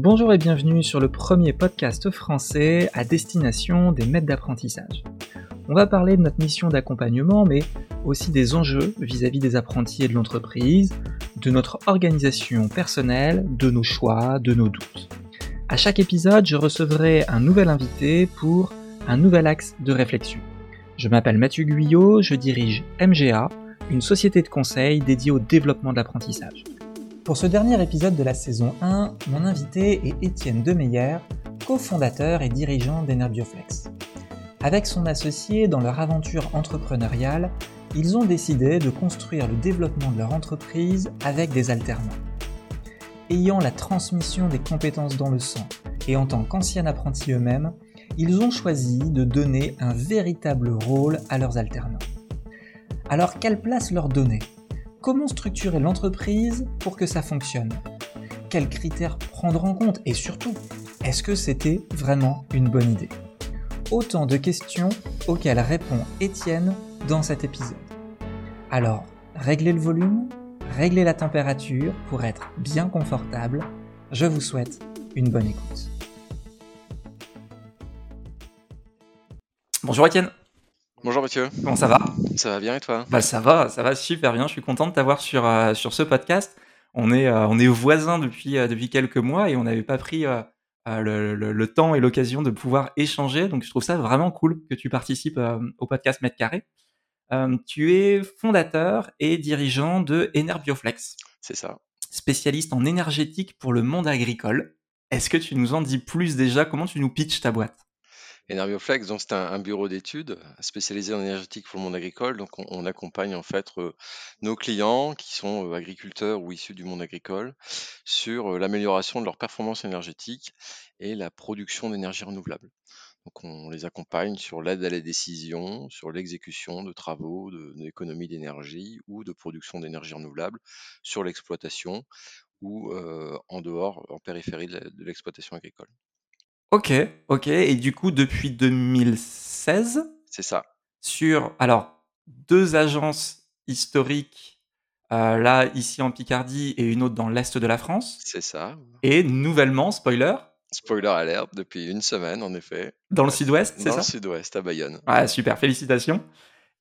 Bonjour et bienvenue sur le premier podcast français à destination des maîtres d'apprentissage. On va parler de notre mission d'accompagnement, mais aussi des enjeux vis-à-vis des apprentis et de l'entreprise, de notre organisation personnelle, de nos choix, de nos doutes. À chaque épisode, je recevrai un nouvel invité pour un nouvel axe de réflexion. Je m'appelle Mathieu Guyot, je dirige MGA, une société de conseil dédiée au développement de l'apprentissage. Pour ce dernier épisode de la saison 1, mon invité est Étienne Demeyer, cofondateur et dirigeant d'Enerbioflex. Avec son associé dans leur aventure entrepreneuriale, ils ont décidé de construire le développement de leur entreprise avec des alternants. Ayant la transmission des compétences dans le sang et en tant qu'anciens apprentis eux-mêmes, ils ont choisi de donner un véritable rôle à leurs alternants. Alors quelle place leur donner? Comment structurer l'entreprise pour que ça fonctionne Quels critères prendre en compte Et surtout, est-ce que c'était vraiment une bonne idée? Autant de questions auxquelles répond Étienne dans cet épisode. Alors, réglez le volume, réglez la température pour être bien confortable. Je vous souhaite une bonne écoute. Bonjour Étienne. Bonjour Mathieu. Comment ça va? Ça va bien et toi? Bah ça va, ça va super bien. Je suis content de t'avoir sur euh, sur ce podcast. On est euh, on est voisins depuis euh, depuis quelques mois et on n'avait pas pris le, le, temps et l'occasion de pouvoir échanger. Donc je trouve ça vraiment cool que tu participes au podcast Mètre Carré. tu es fondateur et dirigeant de Enerbioflex. C'est ça. Spécialiste en énergétique pour le monde agricole. Est-ce que tu nous en dis plus déjà? Comment tu nous pitches ta boîte? Enerbioflex, donc c'est un, bureau d'études spécialisé en énergétique pour le monde agricole. Donc on, accompagne en fait euh, nos clients qui sont euh, agriculteurs ou issus du monde agricole sur euh, l'amélioration de leur performance énergétique et la production d'énergie renouvelable. Donc on les accompagne sur l'aide à la décision, sur l'exécution de travaux d'économie d'énergie ou de production d'énergie renouvelable, sur l'exploitation ou en dehors, en périphérie de l'exploitation agricole. OK, OK et du coup depuis 2016 C'est ça. sur alors deux agences historiques, euh, là ici en Picardie et une autre dans l'est de la France C'est ça. et nouvellement, spoiler, Spoiler alert, depuis une semaine en effet, dans le sud-ouest, c'est dans le ça? sud-ouest, à Bayonne. Ouais, super, félicitations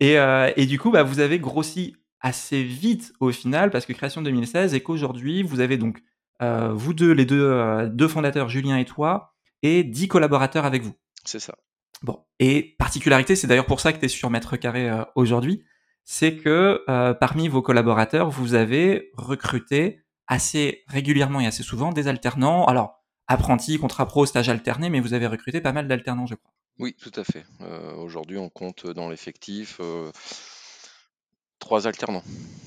et euh, et du coup, bah, vous avez grossi assez vite au final parce que création 2016 et qu'aujourd'hui vous avez donc, euh, vous deux, les deux, deux fondateurs, Julien et toi et 10 collaborateurs avec vous. C'est ça. Bon, et particularité, c'est d'ailleurs pour ça que tu es sur Mètre Carré euh, aujourd'hui, c'est que euh, parmi vos collaborateurs, vous avez recruté assez régulièrement et assez souvent des alternants. Alors, apprentis, contrat pro, stage alterné, mais vous avez recruté pas mal d'alternants, je crois. Oui, tout à fait. Euh, aujourd'hui, on compte dans l'effectif trois alternants.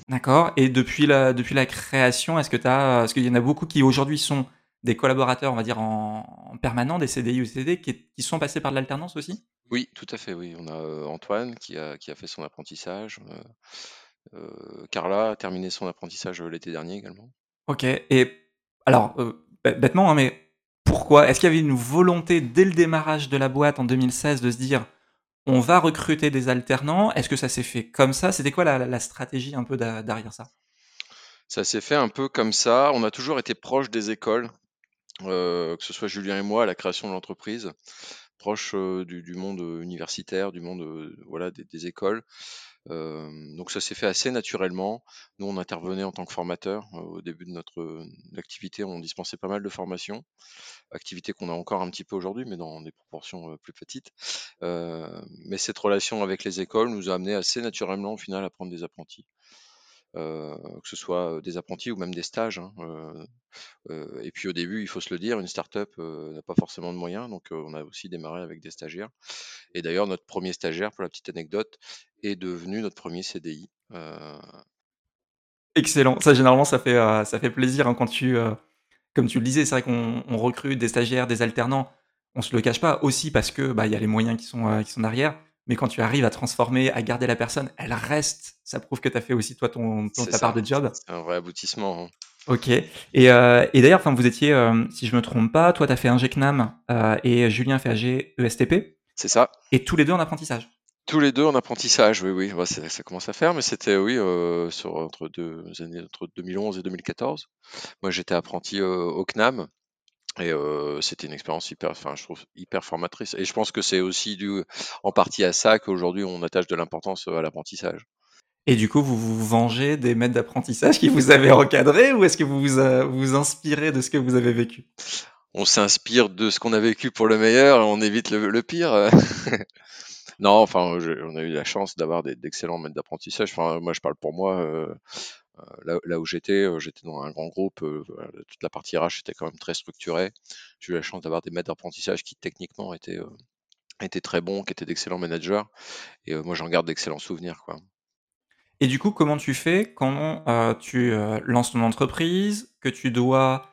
D'accord. Et depuis la, depuis la création, est-ce que tu as, est-ce qu'il y en a beaucoup qui aujourd'hui sont des collaborateurs, on va dire, en, permanent, des CDI ou CDD, qui, sont passés par de l'alternance aussi? Oui, tout à fait, oui. On a euh, Antoine qui a, qui a fait son apprentissage. Euh, euh, Carla a terminé son apprentissage l'été dernier également. Ok, et alors, bêtement, hein, mais pourquoi? Est-ce qu'il y avait une volonté dès le démarrage de la boîte en 2016 de se dire on va recruter des alternants? Est-ce que ça s'est fait comme ça? C'était quoi la, la, stratégie un peu derrière ça? Ça s'est fait un peu comme ça. On a toujours été proche des écoles. Euh, que ce soit Julien et moi à la création de l'entreprise, proche euh, du, monde euh, universitaire, du monde voilà des, écoles. donc ça s'est fait assez naturellement. Nous, on intervenait en tant que formateur au début de notre activité. On dispensait pas mal de formations, activité qu'on a encore un petit peu aujourd'hui, mais dans des proportions plus petites. mais cette relation avec les écoles nous a amené assez naturellement au final à prendre des apprentis. Euh, que ce soit des apprentis ou même des stages. Hein, et puis au début, il faut se le dire, une startup n'a pas forcément de moyens, donc on a aussi démarré avec des stagiaires. Et d'ailleurs, notre premier stagiaire, pour la petite anecdote, est devenu notre premier CDI. Excellent. Ça, généralement, ça fait, ça fait plaisir hein, quand tu, comme tu le disais, c'est vrai qu'on recrute des stagiaires, des alternants. On se le cache pas aussi parce que bah il y a les moyens qui sont qui sont derrière mais quand tu arrives à transformer, à garder la personne, elle reste. Ça prouve que tu as fait aussi toi ton, ta part de job. C'est un vrai aboutissement. Hein. Ok. Et, euh, et d'ailleurs, vous étiez, euh, si je me trompe pas, toi tu as fait un GCNAM euh, et Julien fait AG ESTP. C'est ça. Et tous les deux en apprentissage. Tous les deux en apprentissage, oui, oui. Bah, ça commence à faire, mais c'était, oui, sur entre deux années, entre 2011 et 2014. Moi, j'étais apprenti au CNAM Et c'était une expérience hyper, enfin, je trouve hyper formatrice. Et je pense que c'est aussi dû en partie à ça qu'aujourd'hui on attache de l'importance à l'apprentissage. Et du coup, vous vous vengez des maîtres d'apprentissage qui vous avaient recadré ou est-ce que vous vous, inspirez de ce que vous avez vécu? On s'inspire de ce qu'on a vécu pour le meilleur et on évite le, pire. non, enfin, on a eu la chance d'avoir d'excellents maîtres d'apprentissage. Enfin, moi, je parle pour moi. Euh, là, où j'étais, euh, j'étais dans un grand groupe, euh, toute la partie RH était quand même très structurée. J'ai eu la chance d'avoir des maîtres d'apprentissage qui techniquement étaient, étaient très bons, qui étaient d'excellents managers. Et moi, j'en garde d'excellents souvenirs. Et du coup, comment tu fais quand tu lances ton entreprise, que tu dois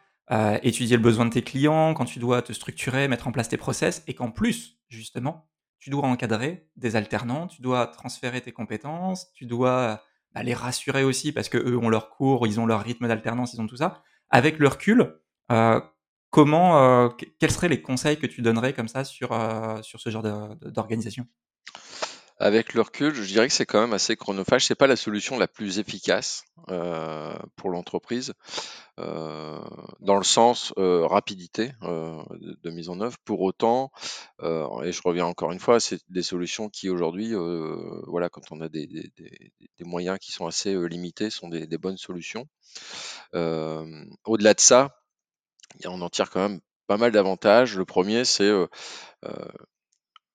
étudier le besoin de tes clients, quand tu dois te structurer, mettre en place tes process, et qu'en plus, justement, tu dois encadrer des alternants, tu dois transférer tes compétences, tu dois bah, les rassurer aussi parce que eux ont leur cours, ils ont leur rythme d'alternance, ils ont tout ça. Avec le recul, euh, comment, euh, quels seraient les conseils que tu donnerais comme ça sur, euh, sur ce genre d'organisation? Avec le recul, je dirais que c'est quand même assez chronophage. C'est pas la solution la plus efficace pour l'entreprise, dans le sens rapidité de, mise en œuvre. Pour autant, et je reviens encore une fois, c'est des solutions qui aujourd'hui, voilà, quand on a des, moyens qui sont assez limités, sont des, bonnes solutions. Au-delà de ça, on en tire quand même pas mal d'avantages. Le premier, c'est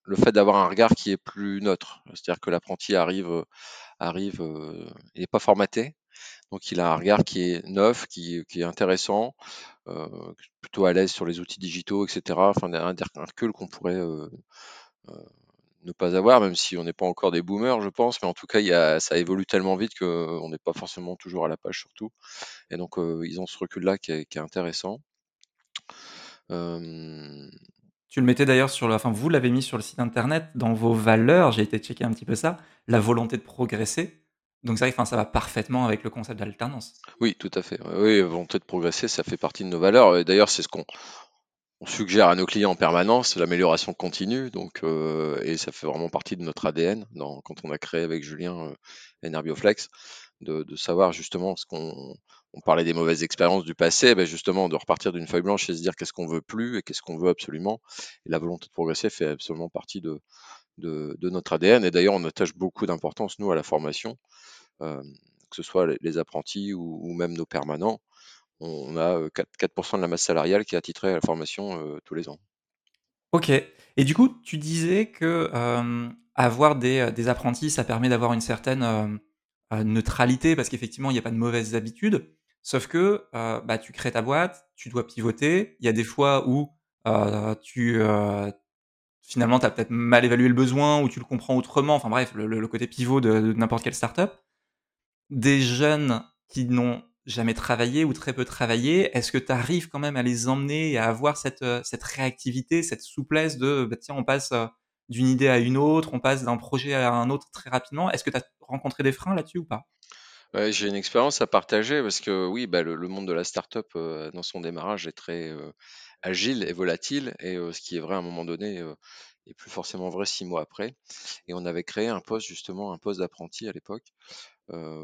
le fait d'avoir un regard qui est plus neutre. C'est-à-dire que l'apprenti arrive, euh, arrive, euh, il n'est pas formaté, donc il a un regard qui est neuf, qui, qui est intéressant, euh, plutôt à l'aise sur les outils digitaux, etc. Enfin, un, recul qu'on pourrait euh, ne pas avoir, même si on n'est pas encore des boomers, je pense, mais en tout cas, il y a, ça évolue tellement vite qu'on n'est pas forcément toujours à la page surtout. Et donc, ils ont ce recul-là qui qui est intéressant. Tu le mettais d'ailleurs sur le, enfin vous l'avez mis sur le site internet dans vos valeurs. J'ai été checker un petit peu ça, la volonté de progresser. Donc c'est vrai que ça va parfaitement avec le concept d'alternance. Oui, tout à fait. Oui, volonté de progresser, ça fait partie de nos valeurs. D'ailleurs, c'est ce qu'on suggère à nos clients en permanence, l'amélioration continue. Donc, euh, et ça fait vraiment partie de notre ADN quand on a créé avec Julien euh, Enerbioflex, de, savoir justement ce qu'on on parlait des mauvaises expériences du passé, ben justement de repartir d'une feuille blanche et se dire qu'est-ce qu'on veut plus et qu'est-ce qu'on veut absolument. Et la volonté de progresser fait absolument partie de, de, notre ADN. Et d'ailleurs, on attache beaucoup d'importance, nous, à la formation, euh, que ce soit les, apprentis ou, même nos permanents. On, a 4%, euh, 4 de la masse salariale qui est attitrée à la formation euh, tous les ans. Ok. Et du coup, tu disais que avoir des, des, apprentis, ça permet d'avoir une certaine neutralité parce qu'effectivement, il n'y a pas de mauvaises habitudes. Sauf que euh, bah, tu crées ta boîte, tu dois pivoter. Il y a des fois où euh, tu euh, finalement tu as peut-être mal évalué le besoin ou tu le comprends autrement. Enfin bref, le, côté pivot de, n'importe quelle startup. Des jeunes qui n'ont jamais travaillé ou très peu travaillé, est-ce que tu arrives quand même à les emmener et à avoir cette, cette réactivité, cette souplesse de bah, tiens, on passe d'une idée à une autre, on passe d'un projet à un autre très rapidement? Est-ce que tu as rencontré des freins là-dessus ou pas? J'ai une expérience à partager parce que oui, bah, le, monde de la startup euh, dans son démarrage est très euh, agile et volatile et euh, ce qui est vrai à un moment donné est plus forcément vrai six mois après. Et on avait créé un poste justement, un poste d'apprenti à l'époque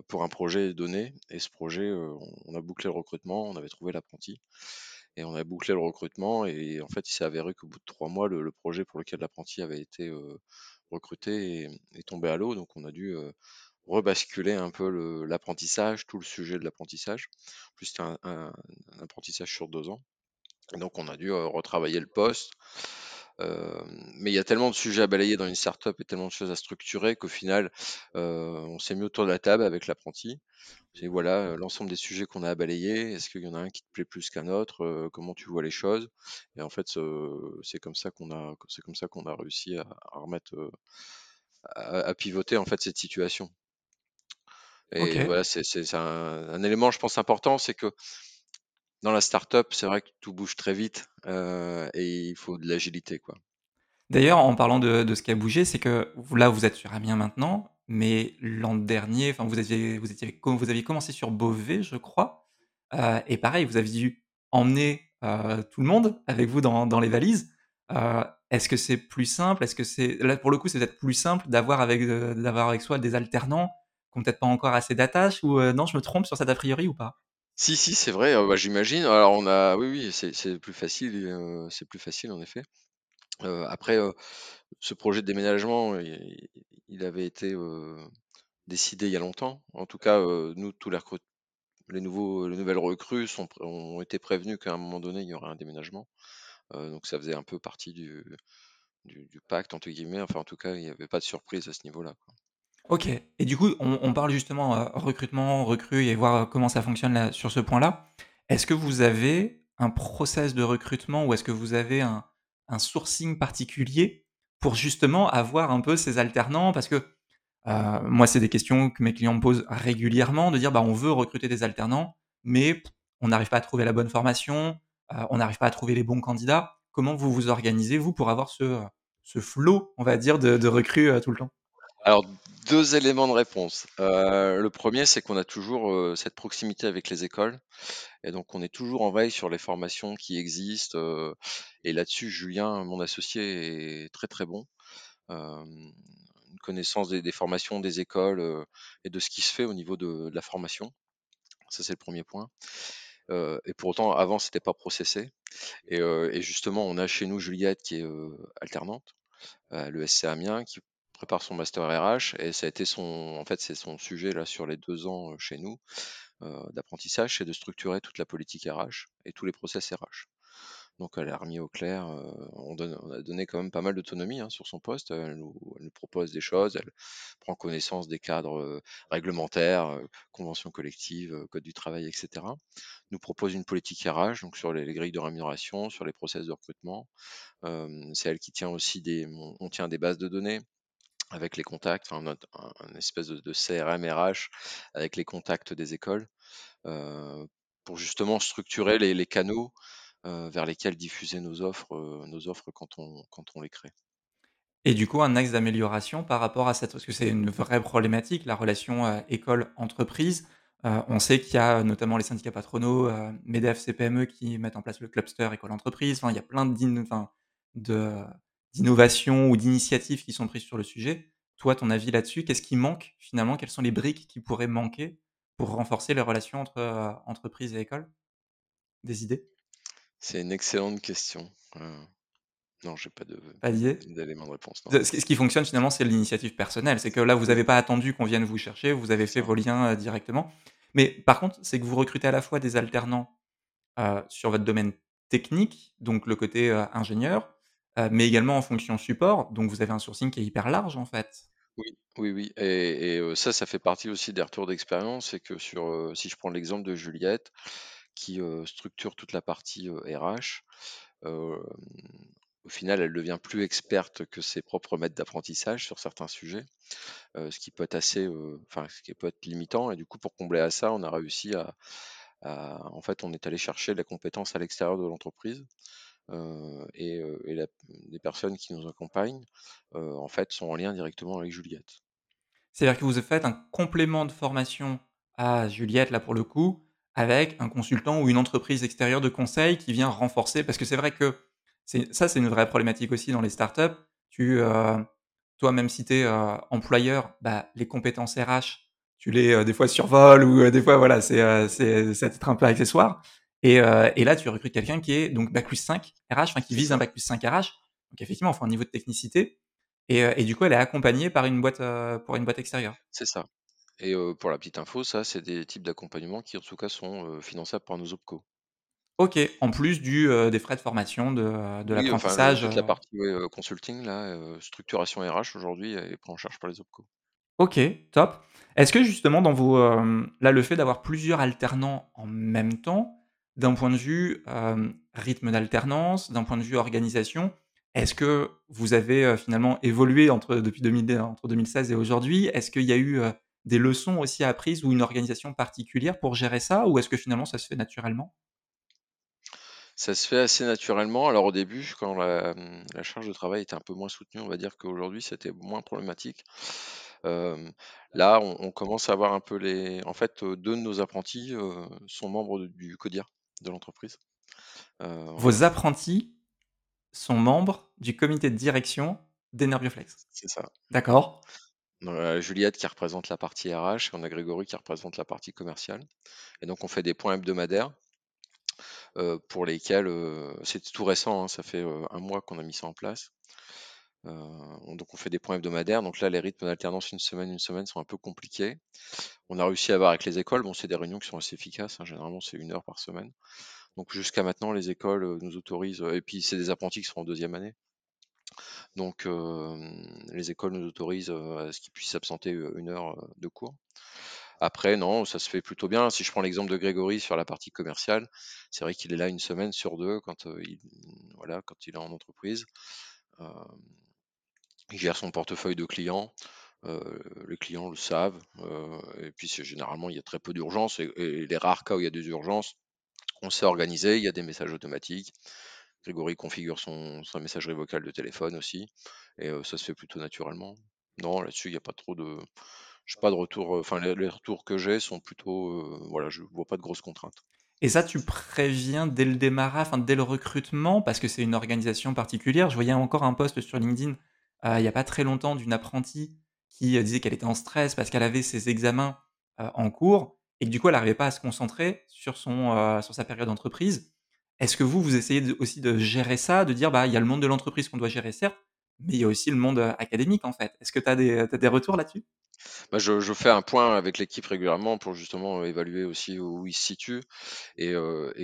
pour un projet donné. Et ce projet, on a bouclé le recrutement, on avait trouvé l'apprenti et on a bouclé le recrutement et en fait il s'est avéré qu'au bout de trois mois, le, projet pour lequel l'apprenti avait été recruté est, est tombé à l'eau. Donc on a dû rebasculer un peu l'apprentissage, tout le sujet de l'apprentissage. plus, c'était un, apprentissage sur deux ans. donc, on a dû retravailler le poste. mais il y a tellement de sujets à balayer dans une startup et tellement de choses à structurer qu'au final, on s'est mis autour de la table avec l'apprenti. Et voilà, l'ensemble des sujets qu'on a à balayer. Est-ce qu'il y en a un qui te plaît plus qu'un autre? Comment tu vois les choses? Et en fait, c'est comme ça qu'on a, réussi à, remettre, à, pivoter en fait cette situation. Et voilà, c'est un, élément, je pense, important, c'est que dans la startup, c'est vrai que tout bouge très vite euh, et il faut de l'agilité, quoi. D'ailleurs, en parlant de, ce qui a bougé, c'est que là, vous êtes sur Amiens maintenant, mais l'an dernier, enfin, vous aviez, vous étiez, vous aviez commencé sur Beauvais, je crois, euh, et pareil, vous aviez dû emmener euh, tout le monde avec vous dans, dans les valises. Est-ce que c'est plus simple? Est-ce que c'est là pour le coup, c'est peut-être plus simple d'avoir avec d'avoir avec soi des alternants qui n'ont peut-être pas encore assez d'attache ou euh, non, je me trompe sur cet a priori ou pas? Si, si, c'est vrai, bah, j'imagine. Alors on a oui, oui, c'est plus facile c'est plus facile en effet. Après, ce projet de déménagement, il avait été, décidé il y a longtemps. En tout cas, nous, tous les les nouveaux les nouvelles recrues ont été prévenues qu'à un moment donné, il y aurait un déménagement. Donc ça faisait un peu partie du du du «pacte» entre guillemets. Enfin, en tout cas, il y avait pas de surprise à ce niveau-là. OK et du coup, on parle justement, heu, recrutement, recrues et voir, heu, comment ça fonctionne là, sur ce point-là. Est-ce que vous avez un process de recrutement ou est-ce que vous avez un un sourcing particulier pour justement avoir un peu ces alternants? Parce que, heu, moi, c'est des questions que mes clients me posent régulièrement de dire: «Bah, on veut recruter des alternants, mais on n'arrive pas à trouver la bonne formation, on n'arrive pas à trouver les bons candidats». Comment vous vous organisez, vous, pour avoir ce, ce flot, on va dire, de de recrues, tout le temps? Alors 2 éléments de réponse. Heu, le premier, c'est qu'on a toujours, heu, cette proximité avec les écoles et donc on est toujours en veille sur les formations qui existent, heu et là-dessus, Julien, mon associé, est très, très bon. Hem, une connaissance des des formations, des écoles, et de ce qui se fait au niveau de de la formation. Ça, c'est le premier point. Et pour autant, avant, c'était pas processé et et justement, on a chez nous Juliette qui est, alternante à l'ESC Amiens, qui prépare son master RH et ça a été son en fait, c'est son sujet là sur les 2 ans, heu, chez nous, heu, d'apprentissage, c'est de structurer toute la politique RH et tous les process RH. Donc elle a remis au clair, heu, on a donné quand même pas mal d'autonomie, hein, sur son poste. Elle nous propose des choses, elle prend connaissance des cadres, réglementaires, conventions collectives, code du travail et cetera. Nous propose une politique RH, donc sur les les grilles de rémunération, sur les process de recrutement. C'est elle qui tient aussi on tient des bases de données avec les contacts, enfin un espèce de de CRM RH avec les contacts des écoles, pour justement structurer les canaux, vers lesquels diffuser nos offres, nos offres quand on quand on les crée. Et du coup, un axe d'amélioration par rapport à cette parce que c'est une vraie problématique, la relation, école-entreprise. On sait qu'il y a notamment les syndicats patronaux, MEDEF, CPME qui mettent en place le cluster école-entreprise. Enfin, il y a plein enfin, de d'innovations ou d'initiatives qui sont prises sur le sujet. Toi, ton avis là-dessus, qu'est-ce qui manque finalement? Quelles sont les briques qui pourraient manquer pour renforcer les relations entre, heu, entreprises et écoles? Des idées? C'est une excellente question. Heu, non, j'ai pas de Pas d'éléments de réponse, non. Ce qui fonctionne finalement, c'est l'initiative personnelle. C'est que là, vous n'avez pas attendu qu'on vienne vous chercher, vous avez fait vos liens, heu, directement. Mais par contre, c'est que vous recrutez à la fois des alternants, heu, sur votre domaine technique, donc le côté, ingénieur, heu, mais également en fonction support, donc vous avez un sourcing qui est hyper large, en fait. Oui, oui, oui et ça, ça fait partie aussi des retours d'expérience. C'est que sur, si je prends l'exemple de Juliette qui, structure toute la partie, RH, au final, elle devient plus experte que ses propres maîtres d'apprentissage sur certains sujets, ce qui peut être assez, enfin, ce qui peut être limitant et du coup, pour combler à ça, on a réussi à à en fait, on est allé chercher la compétence à l'extérieur de l'entreprise, et heu et la les personnes qui nous accompagnent, heu, en fait, sont en lien directement avec Juliette. C'est-à-dire que vous faites un complément de formation à Juliette, là, pour le coup, avec un consultant ou une entreprise extérieure de conseil qui vient renforcer parce que c'est vrai que ça, c'est une vraie problématique aussi dans les startups. Toi, même si tu es, employeur, bah, les compétences RH, tu les, heu, des fois survoles ou, des fois, voilà, c'est, c'est à titre un peu accessoire et heu et là, tu recrutes quelqu'un qui est donc bac+5 RH, enfin qui vise un ça, bac+5 RH. Donc effectivement, il faut un niveau de technicité et heu et du coup, elle est accompagnée par une boîte, heu, pour une boîte extérieure. c'est ça et pour la petite info, ça, c'est des types d'accompagnement qui, en tout cas, sont, finançables par nos OPCO. OK, en plus du, des frais de formation, de, de Oui, enfin, l'apprentissage, heu la partie, ouais, consulting là, structuration RH aujourd'hui, est prise en charge par les OPCO. OK, top. Est-ce que justement dans vos, là, le fait d'avoir plusieurs alternants en même temps, d'un point de vue, rythme d'alternance, d'un point de vue organisation, est-ce que vous avez, finalement évolué entre depuis 2000 entre 2016 et aujourd'hui? Est-ce qu'il y a eu, des leçons aussi apprises ou une organisation particulière pour gérer ça? Ou est-ce que finalement ça se fait naturellement? Ça se fait assez naturellement. Alors au début, quand la, charge de travail était un peu moins soutenue, on va dire qu'aujourd'hui, c'était moins problématique. Là, on commence à avoir un peu les en fait, heu, 2 de nos apprentis, sont membres du CODIR de l'entreprise. A Vos apprentis sont membres du comité de direction d'Enerbioflex? c'est ça. D'accord. Juliette qui représente la partie RH et on a Grégory qui représente la partie commerciale. Et donc on fait des points hebdomadaires euh, pour lesquels euh, c'est tout récent, hein, ça fait euh, un mois qu'on a mis ça en place. Donc on fait des points hebdomadaires. Donc là, les rythmes d'alternance une semaine, une semaine sont un peu compliqués. On a réussi à avoir avec les écoles. Bon, c'est des réunions qui sont assez efficaces. Hein, généralement, c'est une heure par semaine. Donc jusqu'à maintenant, les écoles nous autorisent. Et puis c'est des apprentis qui sont en deuxième année. Donc les écoles nous autorisent à ce qu'ils puissent s'absenter une heure de cours. Après, non, ça se fait plutôt bien. Si je prends l'exemple de Grégory sur la partie commerciale, c'est vrai qu'il est là une semaine sur deux quand, il, voilà, quand il est en entreprise. Gère son portefeuille de clients. les clients le savent. et puis généralement, il y a très peu d'urgences. Et, les rares cas où il y a des urgences, on s'est organisé. Il y a des messages automatiques. Grégory configure son, sa messagerie vocale de téléphone aussi, et ça se fait plutôt naturellement. Non, là-dessus, il n'y a pas trop de. Je pas de retour. Enfin, les, retours que j'ai sont plutôt. voilà, je vois pas de grosses contraintes. Et ça, tu préviens dès le démarrage, dès le recrutement, parce que c'est une organisation particulière. Je voyais encore un post sur LinkedIn il n'y a pas très longtemps d'une apprentie qui disait qu'elle était en stress parce qu'elle avait ses examens en cours et que du coup elle n'arrivait pas à se concentrer sur, son, sur sa période d'entreprise. Est-ce que vous, vous essayez aussi de gérer ça, de dire, bah, il y a le monde de l'entreprise qu'on doit gérer, certes, mais il y a aussi le monde académique, en fait? Est-ce que tu as des, retours là-dessus? Bah, je, fais un point avec l'équipe régulièrement pour justement évaluer aussi où ils se situent. Et,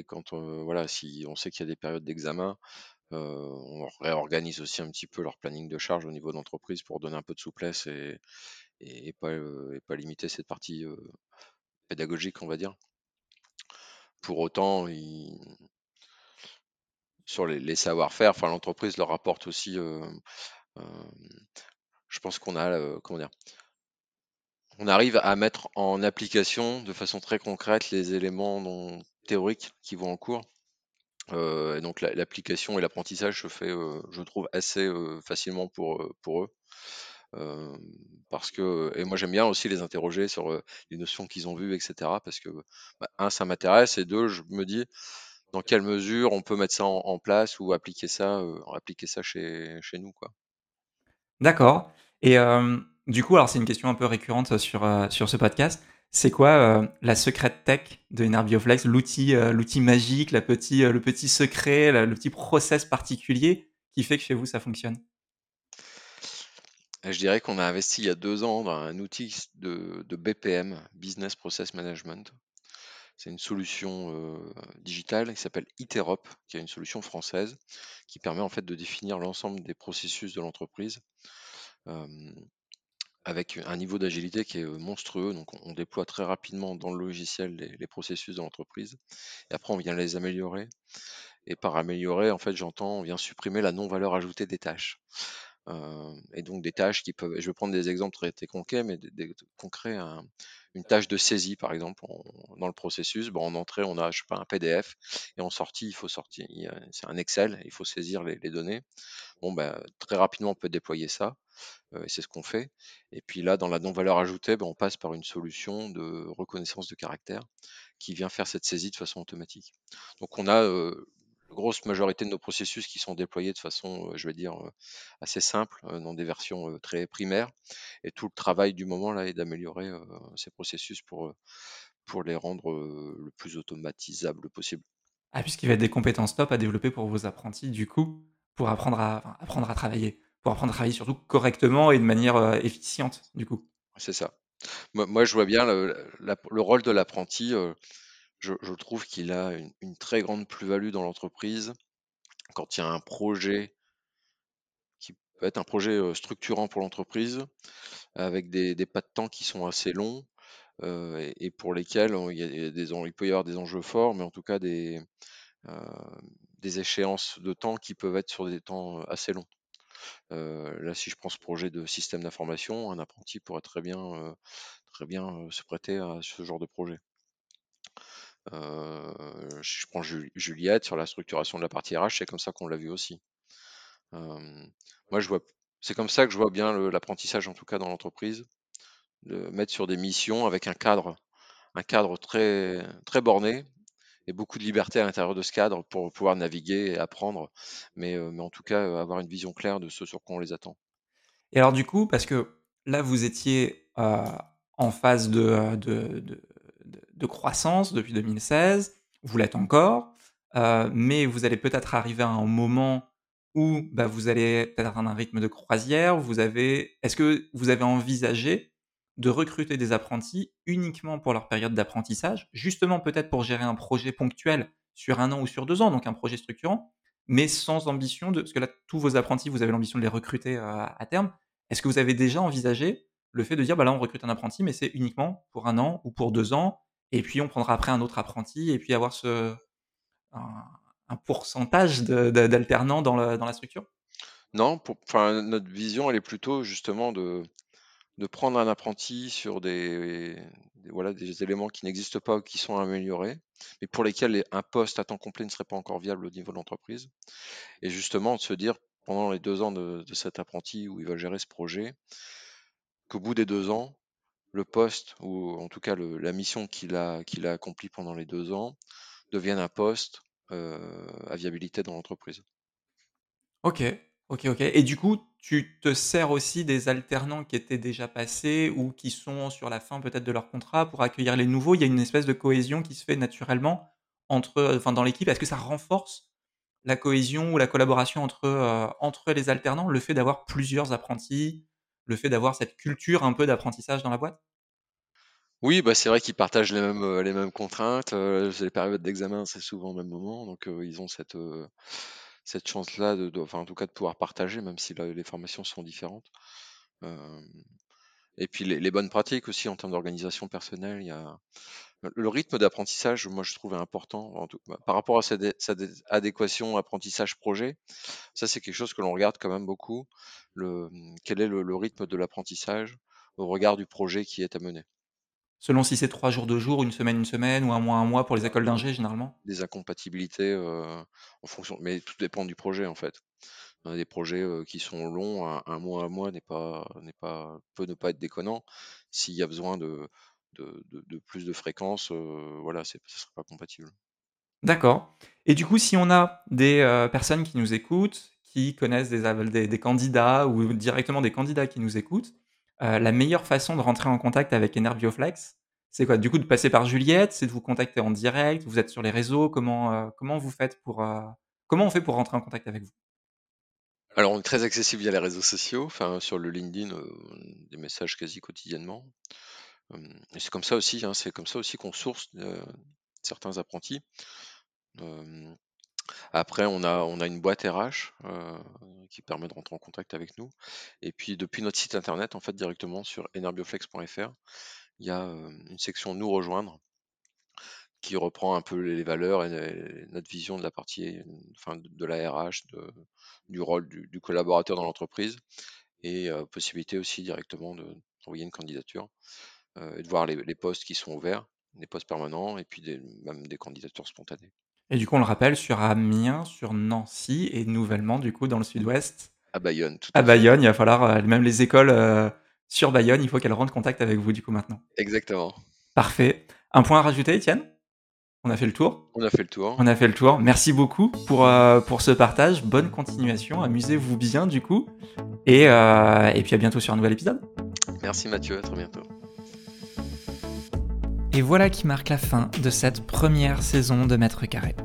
quand voilà, si on sait qu'il y a des périodes d'examen, on réorganise aussi un petit peu leur planning de charge au niveau de l'entreprise pour donner un peu de souplesse et, et, pas, limiter cette partie pédagogique, on va dire. Pour autant, sur les, savoir-faire. L'entreprise leur apporte aussi. je pense qu'on a, comment dire, on arrive à mettre en application de façon très concrète les éléments théoriques qui vont en cours. Et donc l'application et l'apprentissage se fait, je trouve, assez facilement pour, pour eux. parce que et moi j'aime bien aussi les interroger sur les notions qu'ils ont vues, etc. Parce que bah, un, ça m'intéresse et deux, je me dis dans quelle mesure on peut mettre ça en, place ou appliquer ça, euh, appliquer ça chez, chez nous. D'accord. Et du coup, alors c'est une question un peu récurrente sur, euh, sur ce podcast. C'est quoi euh, la secrète tech de Enerbioflex, l'outil, l'outil magique, petit, le petit secret, le petit process particulier qui fait que chez vous ça fonctionne? Je dirais qu'on a investi il y a deux ans dans un outil de, de BPM, Business Process Management, c'est une solution digitale qui s'appelle Iterop, qui est une solution française qui permet en fait de définir l'ensemble des processus de l'entreprise avec un niveau d'agilité qui est monstrueux. Donc on, déploie très rapidement dans le logiciel les, processus de l'entreprise et après on vient les améliorer. Et par améliorer, en fait, j'entends, on vient supprimer la non-valeur ajoutée des tâches. et donc des tâches qui peuvent, je vais prendre des exemples très, concrets, mais concrets, une tâche de saisie, par exemple, dans le processus. Bon, en entrée, on a, je sais pas, un PDF, et en sortie, il faut sortir, c'est un Excel, il faut saisir les, données. Bon, ben, très rapidement, on peut déployer ça, euh, et c'est ce qu'on fait. Et puis là, dans la non-valeur ajoutée, ben, on passe par une solution de reconnaissance de caractère qui vient faire cette saisie de façon automatique. Donc, on a euh, grosse majorité de nos processus qui sont déployés de façon, je vais dire, assez simple, dans des versions très primaires. Et tout le travail du moment là est d'améliorer ces processus pour, pour les rendre le plus automatisables possible. Ah, puisqu'il va être des compétences top à développer pour vos apprentis, du coup, pour apprendre à, apprendre à travailler, pour apprendre à travailler surtout correctement et de manière efficiente, du coup. C'est ça. Moi, je vois bien le, le rôle de l'apprenti je, trouve qu'il a une, très grande plus-value dans l'entreprise quand il y a un projet qui peut être un projet structurant pour l'entreprise, avec des, pas de temps qui sont assez longs et, pour lesquels il, peut y avoir des enjeux forts, mais en tout cas des, échéances de temps qui peuvent être sur des temps assez longs. là, si je prends ce projet de système d'information, un apprenti pourrait très bien se prêter à ce genre de projet. Je prends Juliette sur la structuration de la partie RH, c'est comme ça qu'on l'a vu aussi. Moi, je vois, c'est comme ça que je vois bien l'apprentissage, en tout cas dans l'entreprise, de mettre sur des missions avec un cadre, un cadre très, très borné et beaucoup de liberté à l'intérieur de ce cadre pour pouvoir naviguer et apprendre, mais, mais en tout cas avoir une vision claire de ce sur quoi on les attend. Et alors du coup, parce que là, vous étiez en phase de, de, croissance depuis 2016, vous l'êtes encore, mais vous allez peut-être arriver à un moment où bah, vous allez peut-être un rythme de croisière. Vous avez, est-ce que vous avez envisagé de recruter des apprentis uniquement pour leur période d'apprentissage, justement peut-être pour gérer un projet ponctuel sur un an ou sur deux ans, donc un projet structurant, mais sans ambition de, parce que là, tous vos apprentis, vous avez l'ambition de les recruter à terme. Est-ce que vous avez déjà envisagé le fait de dire, bah là, on recrute un apprenti, mais c'est uniquement pour un an ou pour deux ans, et puis on prendra après un autre apprenti, et puis avoir ce, un, pourcentage d'alternants dans, dans la structure? Non, notre vision, elle est plutôt justement de, de prendre un apprenti sur des, voilà, des éléments qui n'existent pas ou qui sont améliorés, mais pour lesquels un poste à temps complet ne serait pas encore viable au niveau de l'entreprise. Et justement, de se dire, pendant les deux ans de, cet apprenti où il va gérer ce projet, qu'au bout des deux ans, le poste, ou en tout cas la mission qu'il a, qu'il a accomplie pendant les deux ans, devienne un poste euh, à viabilité dans l'entreprise. Ok, ok, ok. Et du coup, tu te sers aussi des alternants qui étaient déjà passés ou qui sont sur la fin peut-être de leur contrat pour accueillir les nouveaux? Il y a une espèce de cohésion qui se fait naturellement entre, enfin, dans l'équipe. Est-ce que ça renforce la cohésion ou la collaboration entre, euh, entre les alternants, le fait d'avoir plusieurs apprentis, le fait d'avoir cette culture un peu d'apprentissage dans la boîte? Oui, bah c'est vrai qu'ils partagent les mêmes, euh, les mêmes contraintes. Les périodes d'examen, c'est souvent au même moment. Donc, ils ont cette, cette chance-là, de, enfin, en tout cas, de pouvoir partager, même si les formations sont différentes. Et puis, les, bonnes pratiques aussi en termes d'organisation personnelle. Il y a le rythme d'apprentissage, moi, je trouve important bah, par rapport à cette, adéquation apprentissage-projet. Ça, c'est quelque chose que l'on regarde quand même beaucoup. Le, quel est le, rythme de l'apprentissage au regard du projet qui est à mener Selon si c'est trois jours, deux jours, une semaine, une semaine, ou un mois, un mois pour les écoles d'ingé, généralement? Des incompatibilités en fonction, mais tout dépend du projet en fait. A des projets qui sont longs, un, mois, un mois n'est pas, peut ne pas être déconnant. S'il y a besoin de, plus de fréquences, voilà, ce ne sera pas compatible. D'accord. Et du coup, si on a des personnes qui nous écoutent, qui connaissent des, candidats ou directement des candidats qui nous écoutent, la meilleure façon de rentrer en contact avec Enerbioflex, c'est quoi? Du coup, de passer par Juliette, c'est de vous contacter en direct, vous êtes sur les réseaux, comment, comment vous faites pour... comment on fait pour rentrer en contact avec vous? Alors, on est très accessible via les réseaux sociaux, enfin sur le LinkedIn, des messages quasi quotidiennement c'est comme ça aussi, hein, c'est comme ça aussi qu'on source certains apprentis. après, on a, on a une boîte RH qui permet de rentrer en contact avec nous. Et puis, depuis notre site internet, en fait, directement sur enerbioflex.fr, il y a une section Nous rejoindre qui reprend un peu les valeurs et notre vision de la partie, enfin, de la RH, du rôle du, collaborateur dans l'entreprise et possibilité aussi directement d'envoyer une candidature. Euh, et de voir les, postes qui sont ouverts, des postes permanents et puis même des candidatures spontanées. Et du coup, on le rappelle, sur Amiens, sur Nancy et nouvellement, du coup, dans le sud-ouest. À Bayonne, tout à, à Bayonne, il va falloir, euh, même les écoles euh, sur Bayonne, il faut qu'elles rentrent contact avec vous, du coup, maintenant. Exactement. Parfait. Un point à rajouter, Étienne? On a fait le tour On a fait le tour. On a fait le tour. Merci beaucoup pour, pour ce partage. Bonne continuation. Amusez-vous bien, du coup. Et, et puis à bientôt sur un nouvel épisode. Merci Mathieu, à très bientôt. Et voilà qui marque la fin de cette première saison de Mètre Carré.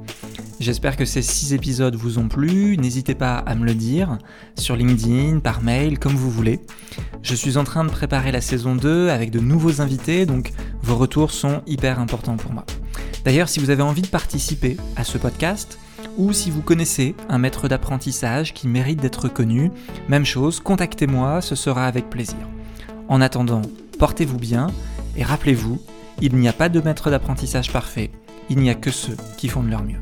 J'espère que ces 6 épisodes vous ont plu, n'hésitez pas à me le dire, sur LinkedIn, par mail, comme vous voulez. Je suis en train de préparer la saison 2 avec de nouveaux invités, donc vos retours sont hyper importants pour moi. D'ailleurs, si vous avez envie de participer à ce podcast, ou si vous connaissez un maître d'apprentissage qui mérite d'être connu, même chose, contactez-moi, ce sera avec plaisir. En attendant, portez-vous bien et rappelez-vous, il n'y a pas de maître d'apprentissage parfait, il n'y a que ceux qui font de leur mieux.